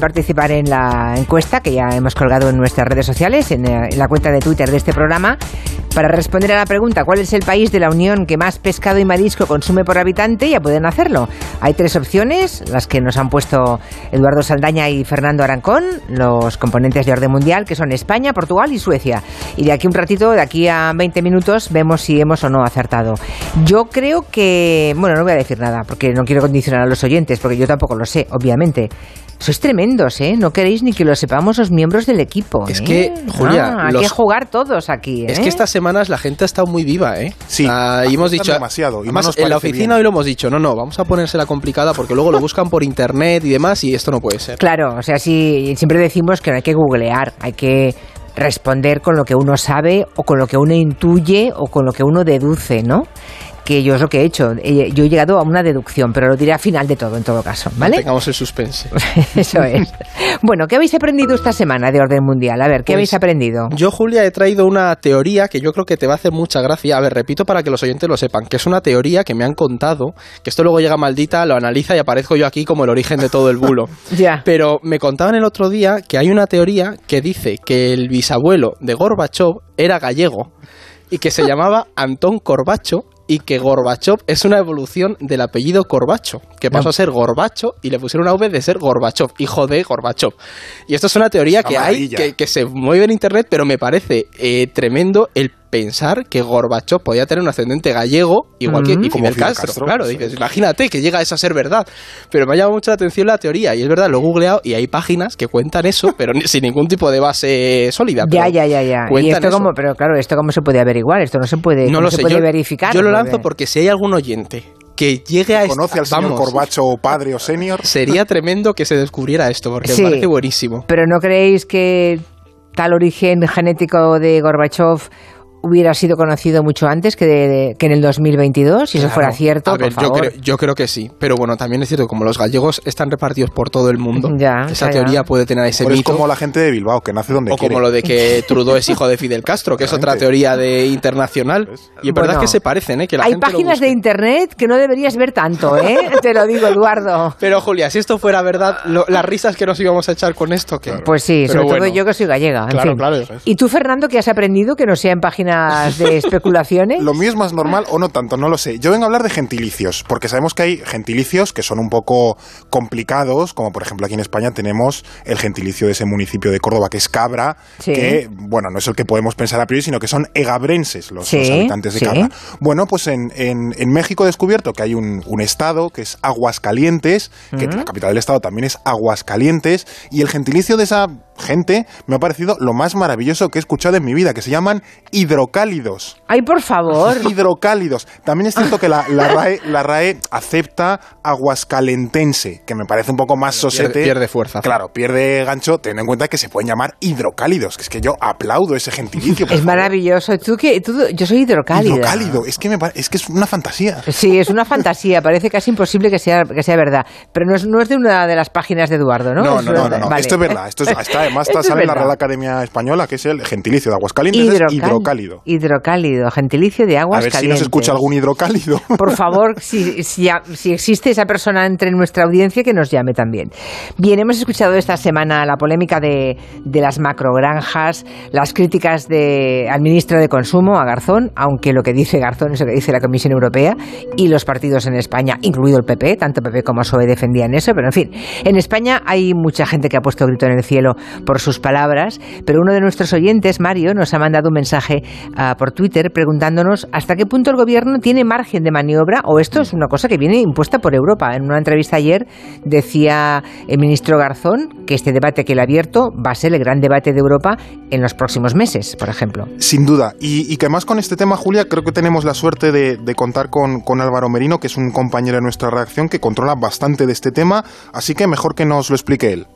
participar en la encuesta que ya hemos colgado en nuestras redes sociales, en, eh, en la cuenta de Twitter de este programa, para responder a la pregunta ¿cuál es el país de la Unión que más pescado y marisco consume por habitante? Ya pueden hacerlo. Hay tres opciones, las que nos han puesto Eduardo Saldaña y Fernando Arancón, los componentes de orden mundial, que son España, Portugal y Suecia. Y de aquí un ratito, de aquí a 20 minutos, vemos si hemos o no acertado. Yo creo que, bueno, no voy a decir nada, porque no quiero condicionar a los oyentes, porque yo tampoco lo sé, obviamente. Sois tremendos, ¿eh? No queréis ni que lo sepamos los miembros del equipo. Es ¿eh? que, Julia, Ah, hay los- que jugar todos aquí, ¿eh? Es que estas semanas la gente ha estado muy viva, ¿eh? Sí, Ah, y hemos dicho demasiado, y además, en la oficina bien. hoy lo hemos dicho, no, no, vamos a ponérsela complicada porque luego lo buscan por internet y demás y esto no puede ser. Claro, o sea, sí, siempre decimos que no hay que googlear, hay que responder con lo que uno sabe o con lo que uno intuye o con lo que uno deduce, ¿no? Que yo es lo que he hecho. Eh, Yo he llegado a una deducción, pero lo diré al final de todo, en todo caso, ¿vale? Tengamos el suspense. Eso es. Bueno, ¿qué habéis aprendido esta semana de orden mundial? A ver, ¿qué Pues, habéis aprendido? Yo, Julia, he traído una teoría que yo creo que te va a hacer mucha gracia. A ver, repito para que los oyentes lo sepan, que es una teoría que me han contado, que esto luego llega maldita, lo analiza y aparezco yo aquí como el origen de todo el bulo. Ya. Pero me contaban el otro día que hay una teoría que dice que el bisabuelo de Gorbachev era gallego y que se llamaba Antón Corbacho y que Gorbachev es una evolución del apellido Corbacho, que pasó No. a ser Gorbacho y le pusieron una V de ser Gorbachev, hijo de Gorbachev. Y esto es una teoría que hay, que, que se mueve en internet, pero me parece eh, tremendo el pensar que Gorbachev podía tener un ascendente gallego, igual que Mm. y Como Fidel Fidel Castro. Castro, Claro, dices, es. imagínate que llega a eso a ser verdad. Pero me ha llamado mucho la atención la teoría, y es verdad, lo he googleado y hay páginas que cuentan eso, pero sin ningún tipo de base sólida. Ya, ya, ya, ya. Y esto como, pero claro, esto cómo se puede averiguar, esto no se puede, no cómo lo se sé, puede yo, verificar. yo lo lanzo porque si hay algún oyente que llegue a ¿Conoce al señor Corbacho o padre o senior? Sería tremendo que se descubriera esto, porque Sí. me parece buenísimo. Pero ¿no creéis que tal origen genético de Gorbachev hubiera sido conocido mucho antes que, de- que en el 2022? Si eso fuera cierto, A ver, por yo favor. creo, yo creo que sí. Pero bueno, también es cierto como los gallegos están repartidos por todo el mundo, Ya, esa ya, teoría ya. puede tener ese Pero es mito. como la gente de Bilbao, que nace donde O quiere. como lo de que Trudeau es hijo de Fidel Castro, que es otra teoría de internacional. Y es verdad Bueno, que se parecen, ¿eh? Que la Hay gente páginas de internet que no deberías ver tanto, ¿eh? Te lo digo, Eduardo. Pero Julia, si esto fuera verdad, lo- las risas que nos íbamos a echar con esto, que Pues sí, Pero sobre todo yo que soy gallega. en Claro, fin. claro. ¿Y tú, Fernando, qué has aprendido que no sea en páginas de especulaciones? Lo mío es más normal o no tanto, no lo sé. Yo vengo a hablar de gentilicios, porque sabemos que hay gentilicios que son un poco complicados, como por ejemplo aquí en España tenemos el gentilicio de ese municipio de Córdoba que es Cabra, Sí. que, bueno, no es el que podemos pensar a priori, sino que son egabrenses los, Sí, los habitantes de sí. Cabra. Bueno, pues en, en- en México he descubierto que hay un, un estado que es Aguascalientes, que la capital del estado también es Aguascalientes, y el gentilicio de esa gente me ha parecido lo más maravilloso que he escuchado en mi vida, que se llaman hidrocálidos. Ay, por favor. Hidrocálidos. También es cierto que la, la RAE, la RAE acepta aguascalentense, que me parece un poco más sosete. pierde fuerza. Claro, pierde gancho, teniendo en cuenta que se pueden llamar hidrocálidos, que es que yo aplaudo ese gentilicio. Es maravilloso. ¿Tú, qué? Tú- yo soy hidrocálida. Hidrocálido, es que, me es que es una fantasía. Sí, es una fantasía. Parece casi imposible que sea, que sea verdad. Pero no es, no es de una de las páginas de Eduardo, ¿no? No, no, no, verdad. no, no. Vale. Esto es verdad. Esto es, está, además está, es sale la. Real Academia Española, que es el gentilicio de Aguascalientes, es Hidrocal- hidrocálido. Hidrocálido, gentilicio de aguas A ver si nos escucha algún hidrocálido. Por favor, si, si, si existe esa persona entre nuestra audiencia, que nos llame también. Bien, hemos escuchado esta semana la polémica de, de las macrogranjas, las críticas de, al ministro de Consumo, a Garzón, aunque lo que dice Garzón es lo que dice la Comisión Europea, y los partidos en España, incluido el PP, tanto PP como PSOE defendían eso, pero en fin, en España hay mucha gente que ha puesto grito en el cielo por sus palabras, pero uno de nuestros oyentes, Mario, nos ha mandado un mensaje ah, por Twitter preguntándonos hasta qué punto el gobierno tiene margen de maniobra o esto es una cosa que viene impuesta por Europa. En una entrevista ayer decía el ministro Garzón que este debate que él ha abierto va a ser el gran debate de Europa en los próximos meses, por ejemplo. Sin duda. Y, que más con este tema, Julia, creo que tenemos la suerte de, de contar con, con Álvaro Merino, que es un compañero de nuestra redacción que controla bastante de este tema, así que mejor que nos lo explique él.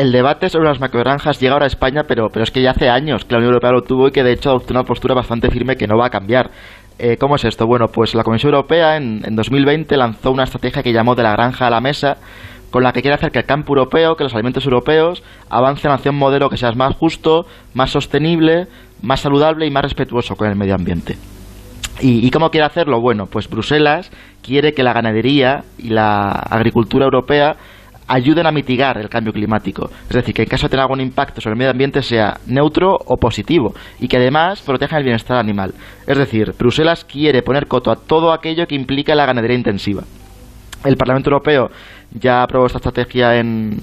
El debate sobre las macrogranjas llega ahora a España, pero, pero es que ya hace años que la Unión Europea lo tuvo y que de hecho adoptó una postura bastante firme que no va a cambiar. Eh, ¿Cómo es esto? Bueno, pues la Comisión Europea en, en 2020 lanzó una estrategia que llamó de la granja a la mesa, con la que quiere hacer que el campo europeo, que los alimentos europeos, avancen hacia un modelo que sea más justo, más sostenible, más saludable y más respetuoso con el medio ambiente. ¿Y, ¿Y, cómo quiere hacerlo? Bueno, pues Bruselas quiere que la ganadería y la agricultura europea ayuden a mitigar el cambio climático. Es decir, que en caso de tener algún impacto sobre el medio ambiente sea neutro o positivo y que además protejan el bienestar animal. Es decir, Bruselas quiere poner coto a todo aquello que implica la ganadería intensiva. El Parlamento Europeo ya aprobó esta estrategia en,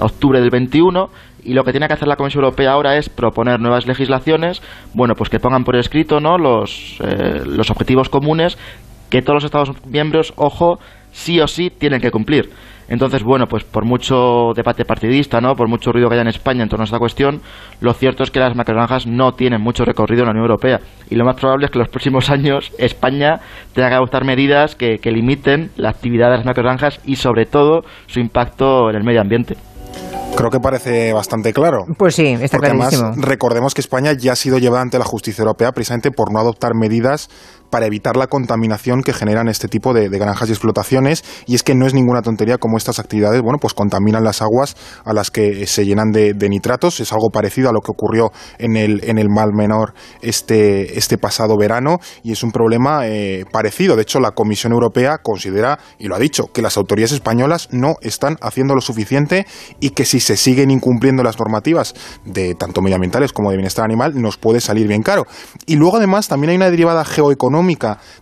octubre del 21 y lo que tiene que hacer la Comisión Europea ahora es proponer nuevas legislaciones, bueno, pues que pongan por escrito ¿no? los, eh, los objetivos comunes que todos los Estados miembros, ojo, sí o sí tienen que cumplir. Entonces, bueno, pues por mucho debate partidista, ¿no? Por mucho ruido que haya en España en torno a esta cuestión, lo cierto es que las macrogranjas no tienen mucho recorrido en la Unión Europea. Y lo más probable es que en los próximos años España tenga que adoptar medidas que, que limiten la actividad de las macrogranjas y, sobre todo, su impacto en el medio ambiente. Creo que parece bastante claro. Pues sí, está Porque clarísimo. Además, recordemos que España ya ha sido llevada ante la justicia europea precisamente por no adoptar medidas para evitar la contaminación que generan este tipo de, granjas y explotaciones. Y es que no es ninguna tontería como estas actividades, bueno, pues contaminan las aguas a las que se llenan de, nitratos. Es algo parecido a lo que ocurrió en el, en el Mal Menor este, este pasado verano y es un problema eh, parecido. De hecho, la Comisión Europea considera, y lo ha dicho, que las autoridades españolas no están haciendo lo suficiente y que si se siguen incumpliendo las normativas de tanto medioambientales como de bienestar animal, nos puede salir bien caro. Y luego, además, también hay una derivada geoeconómica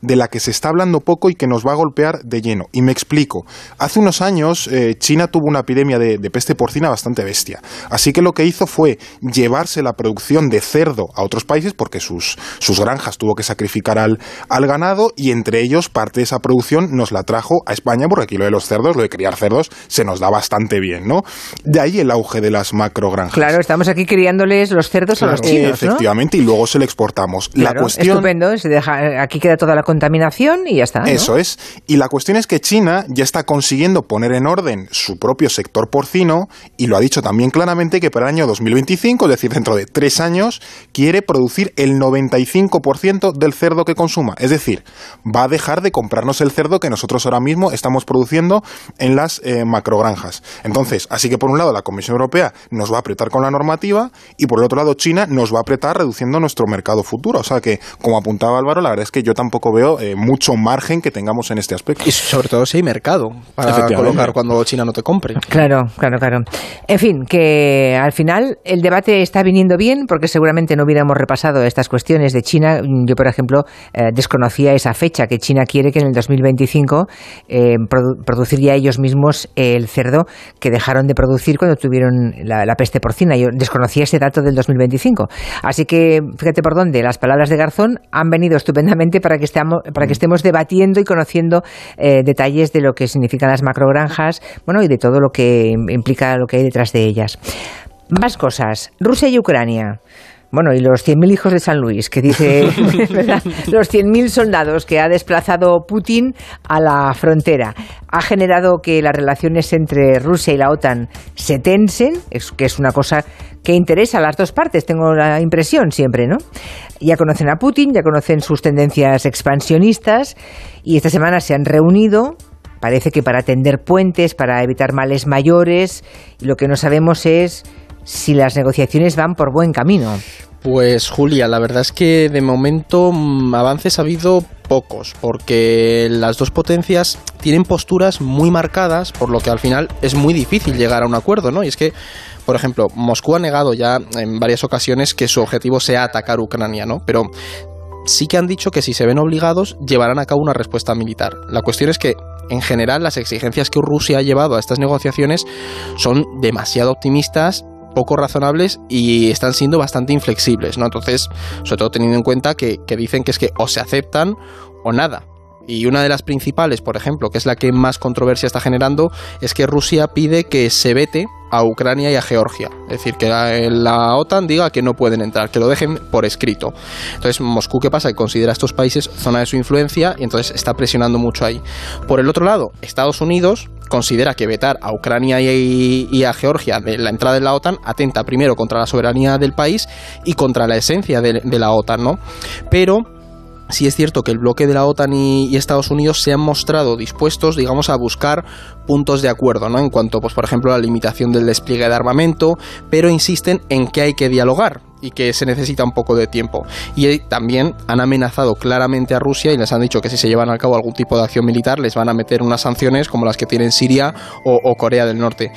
de la que se está hablando poco y que nos va a golpear de lleno. Y me explico. Hace unos años eh, China tuvo una epidemia de, peste porcina bastante bestia. Así que lo que hizo fue llevarse la producción de cerdo a otros países porque sus, sus granjas tuvo que sacrificar al, al ganado y entre ellos parte de esa producción nos la trajo a España porque aquí lo de los cerdos, lo de criar cerdos, se nos da bastante bien, ¿no? De ahí el auge de las macrogranjas. Claro, estamos aquí criándoles los cerdos a los chinos, Efectivamente, y luego se le exportamos. la cuestión... Estupendo, se deja, aquí queda toda la contaminación y ya está. Eso es. Y la cuestión es que China ya está consiguiendo poner en orden su propio sector porcino y lo ha dicho también claramente que para el año 2025, es decir, dentro de tres años, quiere producir el 95% del cerdo que consuma. Es decir, va a dejar de comprarnos el cerdo que nosotros ahora mismo estamos produciendo en las eh, macrogranjas. Entonces, así que por un lado la Comisión Europea nos va a apretar con la normativa y por el otro lado China nos va a apretar reduciendo nuestro mercado futuro. O sea que, como apuntaba Álvaro, la verdad es que yo tampoco veo eh, mucho margen que tengamos en este aspecto. Y sobre todo si hay mercado para colocar cuando China no te compre. Claro, claro, claro. En fin, que al final el debate está viniendo bien porque seguramente no hubiéramos repasado estas cuestiones de China. Yo, por ejemplo, eh, desconocía esa fecha que China quiere que en el 2025 eh, produciría ellos mismos el cerdo que dejaron de producir cuando tuvieron la, la, peste porcina. Yo desconocía ese dato del 2025. Así que fíjate por dónde las palabras de Garzón han venido estupendamente para que para que estemos debatiendo y conociendo eh, detalles de lo que significan las macrogranjas, bueno, y de todo lo que implica lo que hay detrás de ellas. Más cosas. Rusia y Ucrania. Bueno, y los 100.000 hijos de San Luis, que dice, ¿verdad? Los 100.000 soldados que ha desplazado Putin a la frontera. Ha generado que las relaciones entre Rusia y la OTAN se tensen, que es una cosa que interesa a las dos partes, tengo la impresión siempre, ¿no? Ya conocen a Putin, ya conocen sus tendencias expansionistas y esta semana se han reunido parece que para tender puentes, para evitar males mayores, y lo que no sabemos es si las negociaciones van por buen camino. Pues Julia, la verdad es que de momento mm, avances ha habido pocos, porque las dos potencias tienen posturas muy marcadas, por lo que al final es muy difícil llegar a un acuerdo, ¿no? Y es que, por ejemplo, Moscú ha negado ya en varias ocasiones que su objetivo sea atacar Ucrania, ¿no? Pero sí que han dicho que si se ven obligados llevarán a cabo una respuesta militar. La cuestión es que en general las exigencias que Rusia ha llevado a estas negociaciones son demasiado optimistas poco razonables y están siendo bastante inflexibles, ¿no? Entonces, sobre todo teniendo en cuenta que, dicen que es que o se aceptan o nada. Y una de las principales, por ejemplo, que es la que más controversia está generando, es que Rusia pide que se vete a Ucrania y a Georgia. Es decir, que la, OTAN diga que no pueden entrar, que lo dejen por escrito. Entonces, Moscú, ¿qué pasa? Que considera estos países zona de su influencia y entonces está presionando mucho ahí. Por el otro lado, Estados Unidos considera que vetar a Ucrania y, a Georgia de la entrada de la OTAN atenta primero contra la soberanía del país y contra la esencia de, la OTAN, ¿no? Pero sí es cierto que el bloque de la OTAN y, Estados Unidos se han mostrado dispuestos, digamos, a buscar puntos de acuerdo, ¿no? En cuanto, pues, por ejemplo, a la limitación del despliegue de armamento, pero insisten en que hay que dialogar y que se necesita un poco de tiempo. Y también han amenazado claramente a Rusia y les han dicho que si se llevan a cabo algún tipo de acción militar les van a meter unas sanciones como las que tienen Siria o, o Corea del Norte.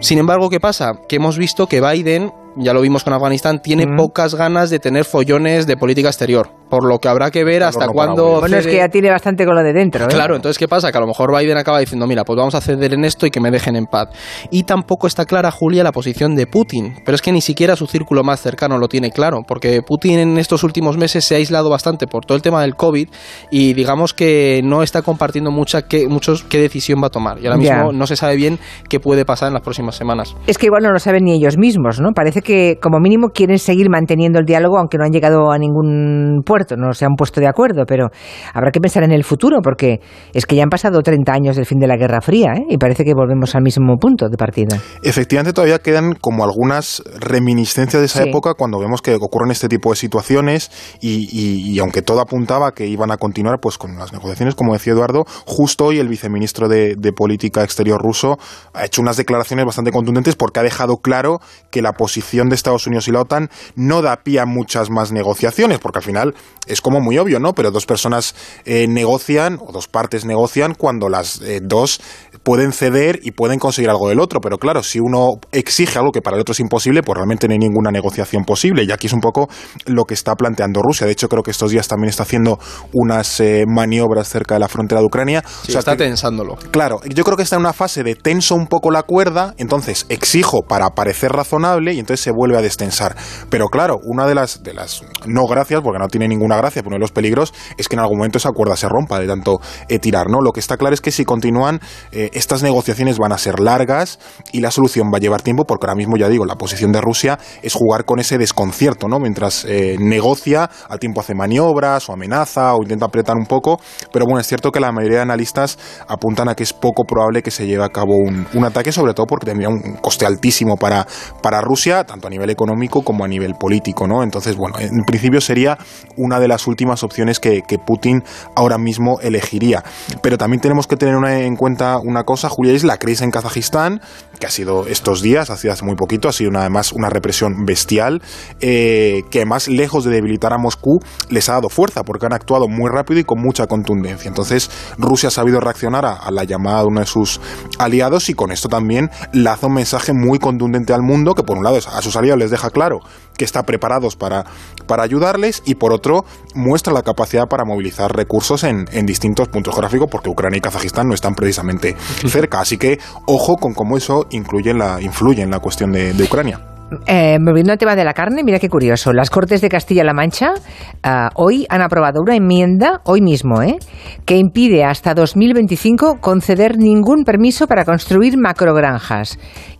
Sin embargo, ¿qué pasa? Que hemos visto que Biden ya lo vimos con Afganistán, tiene pocas ganas de tener follones de política exterior. Por lo que habrá que ver hasta cuándo. Bueno, es que ya tiene bastante con lo de dentro. ¿eh? Claro, entonces, ¿qué pasa? Que a lo mejor Biden acaba diciendo, mira, pues vamos a ceder en esto y que me dejen en paz. Y tampoco está clara, Julia, la posición de Putin. Pero es que ni siquiera su círculo más cercano lo tiene claro. Porque Putin en estos últimos meses se ha aislado bastante por todo el tema del COVID y digamos que no está compartiendo mucha qué, muchos qué decisión va a tomar. Y ahora mismo no se sabe bien qué puede pasar en las próximas semanas. Es que igual no lo saben ni ellos mismos, ¿no? Parece que como mínimo quieren seguir manteniendo el diálogo, aunque no han llegado a ningún puerto, no se han puesto de acuerdo, pero habrá que pensar en el futuro, porque es que ya han pasado 30 años del fin de la Guerra Fría, ¿eh? y parece que volvemos al mismo punto de partida. Efectivamente, todavía quedan como algunas reminiscencias de esa época cuando vemos que ocurren este tipo de situaciones, y, aunque todo apuntaba que iban a continuar pues con las negociaciones, como decía Eduardo, justo hoy el viceministro de, de Política Exterior ruso ha hecho unas declaraciones bastante contundentes porque ha dejado claro que la posición de Estados Unidos y la OTAN no da pie a muchas más negociaciones, porque al final es como muy obvio, ¿no? Pero dos personas eh, negocian, o dos partes negocian, cuando las eh, dos pueden ceder y pueden conseguir algo del otro. Pero claro, si uno exige algo que para el otro es imposible, pues realmente no hay ninguna negociación posible. Y aquí es un poco lo que está planteando Rusia. De hecho, creo que estos días también está haciendo unas eh, maniobras cerca de la frontera de Ucrania. o sea, está tensándolo. Claro, yo creo que está en una fase de tenso un poco la cuerda, entonces exijo para parecer razonable y entonces se vuelve a destensar. Pero claro, una de las, de las no gracias, porque no tiene ninguna gracia, pero uno de los peligros es que en algún momento esa cuerda se rompa de tanto eh, tirar, ¿no? Lo que está claro es que si continúan, eh, estas negociaciones van a ser largas y la solución va a llevar tiempo, porque ahora mismo, ya digo, la posición de Rusia es jugar con ese desconcierto, ¿no? Mientras eh, negocia, al tiempo hace maniobras o amenaza o intenta apretar un poco, pero bueno, es cierto que la mayoría de analistas apuntan a que es poco probable que se lleve a cabo un, un ataque, sobre todo porque tendría un coste altísimo para, para Rusia, tanto a nivel económico como a nivel político, ¿no? Entonces, bueno, en principio sería una de las últimas opciones que, Putin ahora mismo elegiría. Pero también tenemos que tener en cuenta una cosa, Julia, es la crisis en Kazajistán, que ha sido estos días, ha sido hace muy poquito, ha sido además una represión bestial, eh, que además, lejos de debilitar a Moscú, les ha dado fuerza, porque han actuado muy rápido y con mucha contundencia. Entonces, Rusia ha sabido reaccionar a, a la llamada de uno de sus aliados y con esto también lanza un mensaje muy contundente al mundo, que por un lado a sus aliados les deja claro que está preparados para, para ayudarles y por otro muestra la capacidad para movilizar recursos en, en distintos puntos geográficos porque Ucrania y Kazajistán no están precisamente cerca. Así que ojo con cómo eso incluye la, influye en la cuestión de, de Ucrania. Eh, volviendo al tema de la carne, mira qué curioso. Las Cortes de Castilla-La Mancha uh, hoy han aprobado una enmienda, hoy mismo, ¿eh? que impide hasta 2025 conceder ningún permiso para construir macrogranjas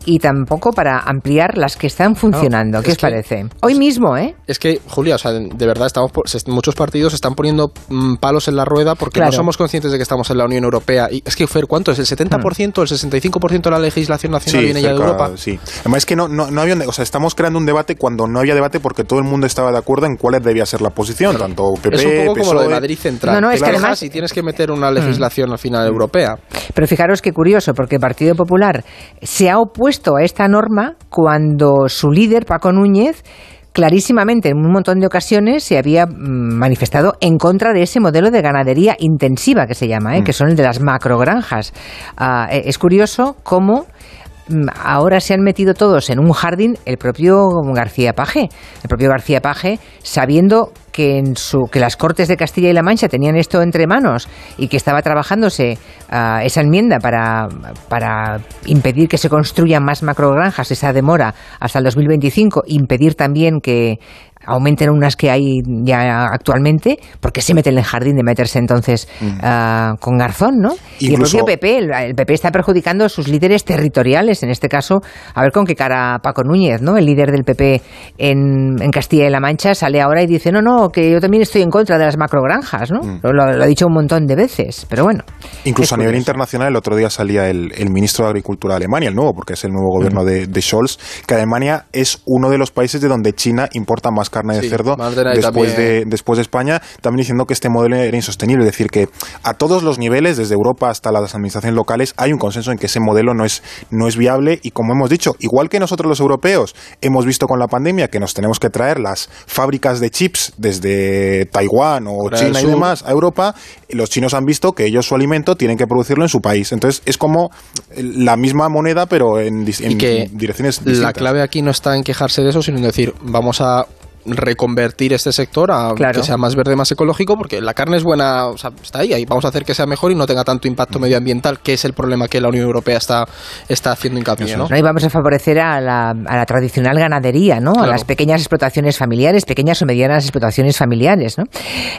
y tampoco para ampliar las que están funcionando. ¿Qué os parece? Hoy mismo, ¿eh? Es que, Julia, o sea, de verdad, estamos muchos partidos están poniendo mm, palos en la rueda porque no somos conscientes de que estamos en la Unión Europea. Y es que, Fer, ¿cuánto es? ¿El 70%, hmm. el 65% de la legislación nacional viene ya de Europa? Sí, además es que no, no, no había... O sea, estamos creando un debate cuando no había debate porque todo el mundo estaba de acuerdo en cuál debía ser la posición, tanto PP, Es un poco como lo de e. Madrid Central. No, no, es que además... Y tienes que meter una hmm. legislación al final europea. Pero fijaros qué curioso, porque el Partido Popular se ha opuesto a esta norma cuando su líder, Paco Núñez, clarísimamente en un montón de ocasiones se había mm, manifestado en contra de ese modelo de ganadería intensiva que se llama, ¿eh? que mm. son el de las macrogranjas. Ah, eh, es curioso cómo mm, ahora se han metido todos en un jardín el propio García Paje, el propio García Paje, sabiendo que, en su, que las Cortes de Castilla y La Mancha tenían esto entre manos y que estaba trabajándose uh, esa enmienda para, para impedir que se construyan más macrogranjas, esa demora hasta el 2025, impedir también que aumenten unas que hay ya actualmente, porque se mete en el jardín de meterse entonces mm. ah, con Garzón, ¿no? y el propio PP, el, PP está perjudicando a sus líderes territoriales, en este caso, a ver con qué cara Paco Núñez, ¿no? El líder del PP en, en Castilla y La Mancha sale ahora y dice, no, no, que yo también estoy en contra de las macrogranjas, ¿no? Mm. Lo, ha dicho un montón de veces, pero bueno. Incluso a nivel internacional, el otro día salía el, ministro de Agricultura de Alemania, el nuevo, porque es el nuevo gobierno mm. de, de Scholz, que Alemania es uno de los países de donde China importa más carne de Sí, cerdo después de, después de España, también diciendo que este modelo era insostenible. Es decir, que a todos los niveles, desde Europa hasta las administraciones locales, hay un consenso en que ese modelo no es, no es viable y como hemos dicho, igual que nosotros los europeos hemos visto con la pandemia que nos tenemos que traer las fábricas de chips desde Taiwán o Corea China y demás a Europa, los chinos han visto que ellos su alimento tienen que producirlo en su país. Entonces es como la misma moneda pero en, y que direcciones la distintas. clave aquí no está en quejarse de eso, sino en decir, vamos a reconvertir este sector a Claro. que sea más verde, más ecológico, porque la carne es buena, o sea, está ahí, ahí vamos a hacer que sea mejor y no tenga tanto impacto medioambiental, que es el problema que la Unión Europea está, está haciendo hincapié, ¿no? ¿no? Y vamos a favorecer a la, a la tradicional ganadería, ¿no? A las pequeñas explotaciones familiares, pequeñas o medianas explotaciones familiares, ¿no?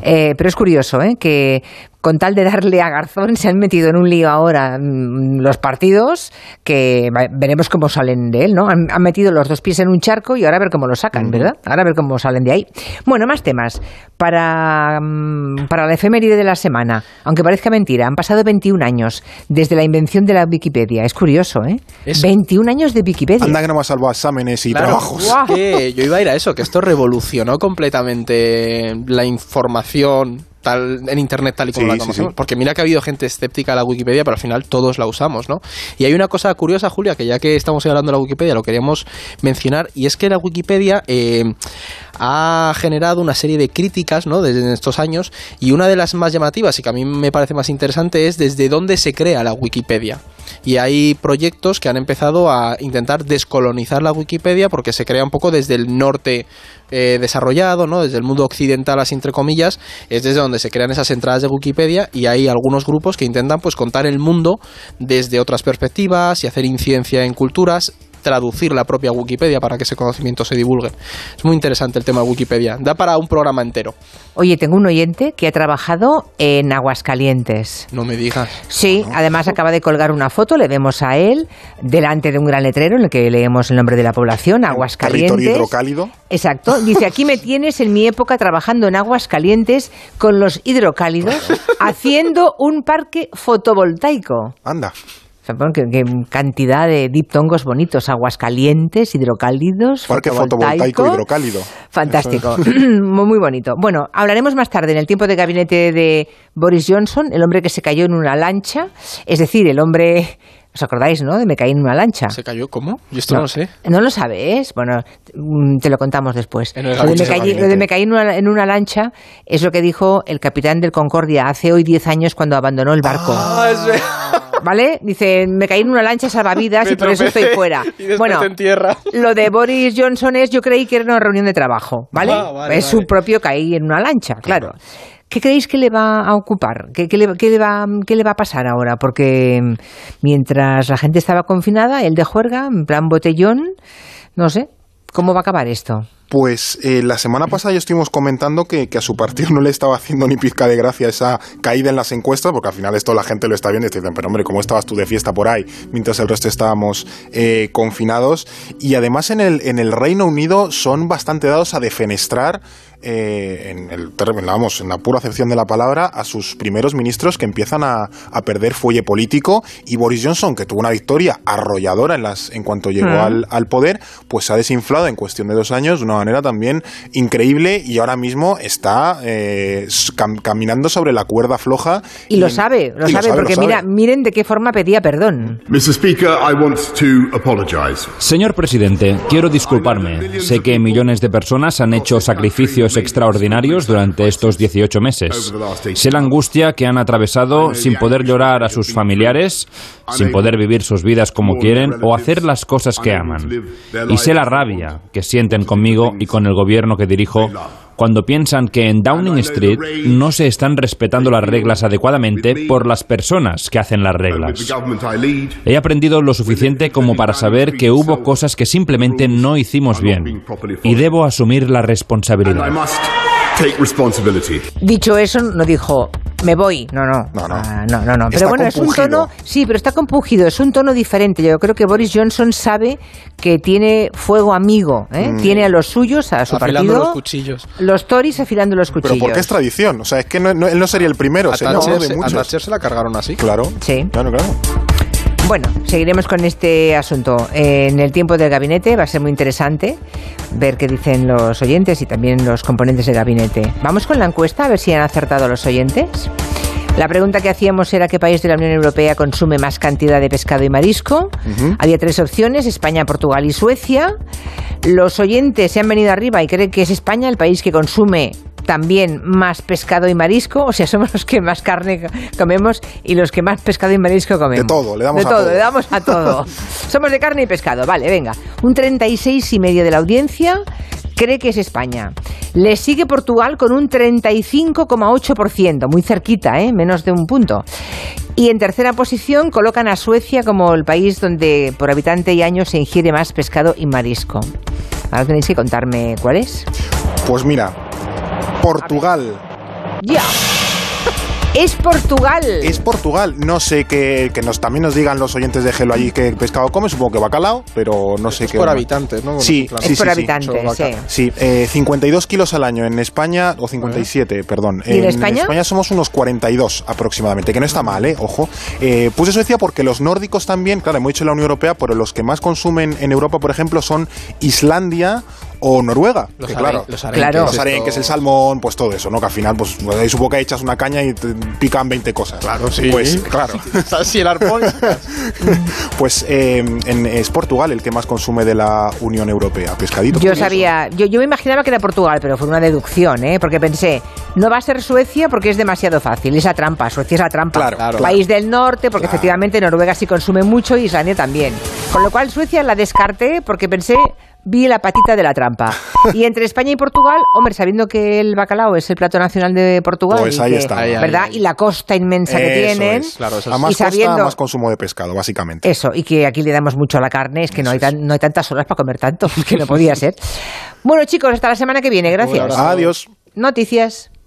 Eh, pero es curioso, ¿eh? Que con tal de darle a Garzón se han metido en un lío ahora mm, los partidos que veremos cómo salen de él, ¿no? Han, han metido los dos pies en un charco y ahora a ver cómo lo sacan, ¿verdad? Ahora a ver cómo salen de ahí. Bueno, más temas. Para, mm, para la efeméride de la semana, aunque parezca mentira, han pasado 21 años desde la invención de la Wikipedia. Es curioso, ¿eh? Es- 21 años de Wikipedia. Anda que no me ha salvado exámenes y Claro, trabajos. Guau. que yo iba a ir a eso, que esto revolucionó completamente la información tal, en Internet tal y como Sí, la sí, conocemos. sí. Porque mira que ha habido gente escéptica a la Wikipedia, pero al final todos la usamos, ¿no? Y hay una cosa curiosa, Julia, que ya que estamos hablando de la Wikipedia, lo queríamos mencionar, y es que la Wikipedia eh, ha generado una serie de críticas, ¿no? Desde estos años, y una de las más llamativas y que a mí me parece más interesante es desde dónde se crea la Wikipedia. Y hay proyectos que han empezado a intentar descolonizar la Wikipedia porque se crea un poco desde el norte eh, desarrollado, ¿no? desde el mundo occidental, así entre comillas, es desde donde se crean esas entradas de Wikipedia y hay algunos grupos que intentan pues contar el mundo desde otras perspectivas y hacer incidencia en culturas traducir la propia Wikipedia para que ese conocimiento se divulgue. Es muy interesante el tema de Wikipedia. Da para un programa entero. Oye, tengo un oyente que ha trabajado en Aguascalientes. No me digas. Sí, además acaba de colgar una foto, le vemos a él delante de un gran letrero en el que leemos el nombre de la población, Aguascalientes. Territorio hidrocálido. Exacto. Dice, aquí me tienes en mi época trabajando en Aguascalientes con los hidrocálidos, haciendo un parque fotovoltaico. Anda. Bueno, qué, qué cantidad de diptongos bonitos, Aguascalientes, hidrocálidos, Parque fotovoltaico hidrocálido. Fantástico, muy, muy bonito. Bueno, hablaremos más tarde en el tiempo de gabinete de Boris Johnson, el hombre que se cayó en una lancha, es decir, el hombre, ¿os acordáis, no? De me caí en una lancha. ¿Se cayó cómo? Yo esto no, lo sé. ¿No lo sabes? Bueno, mm, te lo contamos después. En el Lo de, me caí, lo de me caí en una, en una lancha es lo que dijo el capitán del Concordia hace hoy 10 años cuando abandonó el barco. Ah, es verdad. ¿Vale? Dice, me caí en una lancha salvavidas y por eso estoy fuera. y Bueno, en tierra. lo de Boris Johnson es, yo creí que era una reunión de trabajo, ¿vale? Ah, vale, es su propio caí en una lancha, claro. ¿Qué creéis que le va a ocupar? ¿Qué, qué le, qué le va, ¿Qué le va a pasar ahora? Porque mm, mientras la gente estaba confinada, él de juerga, en plan botellón, no sé, ¿cómo va a acabar esto? Pues eh, la semana pasada ya estuvimos comentando que, a su partido no le estaba haciendo ni pizca de gracia esa caída en las encuestas, porque al final esto la gente lo está viendo y te dicen, pero hombre, ¿cómo estabas tú de fiesta por ahí? Mientras el resto estábamos eh, confinados. Y además en el, en el Reino Unido son bastante dados a defenestrar, eh, en, el, término, vamos, en la pura acepción de la palabra, a sus primeros ministros que empiezan a, a perder fuelle político. Y Boris Johnson, que tuvo una victoria arrolladora en, las, en cuanto llegó Mm. al, al poder, pues se ha desinflado en cuestión de dos años de una manera también increíble y ahora mismo está eh, cam- caminando sobre la cuerda floja. Y lo sabe, lo y sabe, porque lo mira, sabe. miren de qué forma pedía perdón. Mr. Speaker, I want to apologize. Señor presidente, quiero disculparme. Sé que millones de personas han hecho sacrificios extraordinarios durante estos 18 meses. Sé la angustia que han atravesado sin poder llorar a sus familiares, sin poder vivir sus vidas como quieren o hacer las cosas que aman. Y sé la rabia que sienten conmigo y con el gobierno que dirijo cuando piensan que en Downing Street no se están respetando las reglas adecuadamente por las personas que hacen las reglas. He aprendido lo suficiente como para saber que hubo cosas que simplemente no hicimos bien y debo asumir la responsabilidad. Take responsibility. Dicho eso, no dijo, me voy. No, no. No, no. Ah, no, no, no. Pero bueno, es un tono. Sí, pero está compungido. Es un tono diferente. Yo creo que Boris Johnson sabe que tiene fuego amigo. ¿eh? Tiene a los suyos, a su Afilando partido. los cuchillos. Los Tories afilando los Pero cuchillos. porque es tradición, o sea, es que no, no- él no sería el primero, A sería uno Thatcher, de se- a muchos. Thatcher se la cargaron así. Claro, Sí. claro, claro. Bueno, seguiremos con este asunto en el tiempo del gabinete. Va a ser muy interesante ver qué dicen los oyentes y también los componentes del gabinete. Vamos con la encuesta a ver si han acertado los oyentes. La pregunta que hacíamos era qué país de la Unión Europea consume más cantidad de pescado y marisco. Había tres opciones, España, Portugal y Suecia. Los oyentes se han venido arriba y creen que es España el país que consume también más pescado y marisco, o sea, somos los que más carne comemos y los que más pescado y marisco comemos. De todo, le damos de a todo, todo. le damos a todo. somos de carne y pescado, vale, venga. Un 36 y medio de la audiencia cree que es España. Le sigue Portugal con un 35,8%, muy cerquita, ¿eh? menos de un punto. Y en tercera posición colocan a Suecia como el país donde por habitante y año se ingiere más pescado y marisco. Ahora tenéis que contarme cuál es. Pues mira, Portugal. ¡Ya! Es Portugal. Es Portugal. No sé que, que nos, también nos digan los oyentes de Gelo allí qué pescado come, supongo que bacalao, pero no sé Es qué. por habitantes, ¿no? Sí, Claro. sí, es por sí, sí. habitante, Solo sí. vaca. Sí, eh, 52 kilos al año en España, o 57, perdón. ¿Y en España? somos unos 42 aproximadamente, que no está mal, ¿eh? Ojo. Eh, puse Suecia porque los nórdicos también, claro, hemos dicho la Unión Europea, pero los que más consumen en Europa, por ejemplo, son Islandia o Noruega. Los que are- claro, los Claro. arenques, los arenques, el salmón, pues todo eso, ¿no? Que al final, pues, pues, ahí supongo que echas una caña y te pican 20 cosas. Claro, sí. Pues, claro. Así el arpón. Pues eh, en- es Portugal el que más consume de la Unión Europea. Pescadito. Yo sabía, yo, yo me imaginaba que era Portugal, pero fue una deducción, ¿eh? porque pensé, no va a ser Suecia porque es demasiado fácil, esa trampa, Suecia es la trampa. Claro, claro. País del norte, porque Claro. efectivamente Noruega sí consume mucho y Islandia también. Con lo cual Suecia la descarté porque pensé, vi la patita de la trampa. Y entre España y Portugal, hombre, sabiendo que el bacalao es el plato nacional de Portugal, Pues y ahí que- está. Ahí, ahí, ¿verdad? ahí. Y la costa inmensa que tienen. es. Claro, eso a es. más Y sabiendo- costa, más consumo de pescado, básicamente. Eso, y que aquí le damos mucho a la carne, es que no hay, tan- no hay tantas horas para comer tanto, que no podía ser. Bueno, chicos, hasta la semana que viene, gracias. Adiós. Noticias.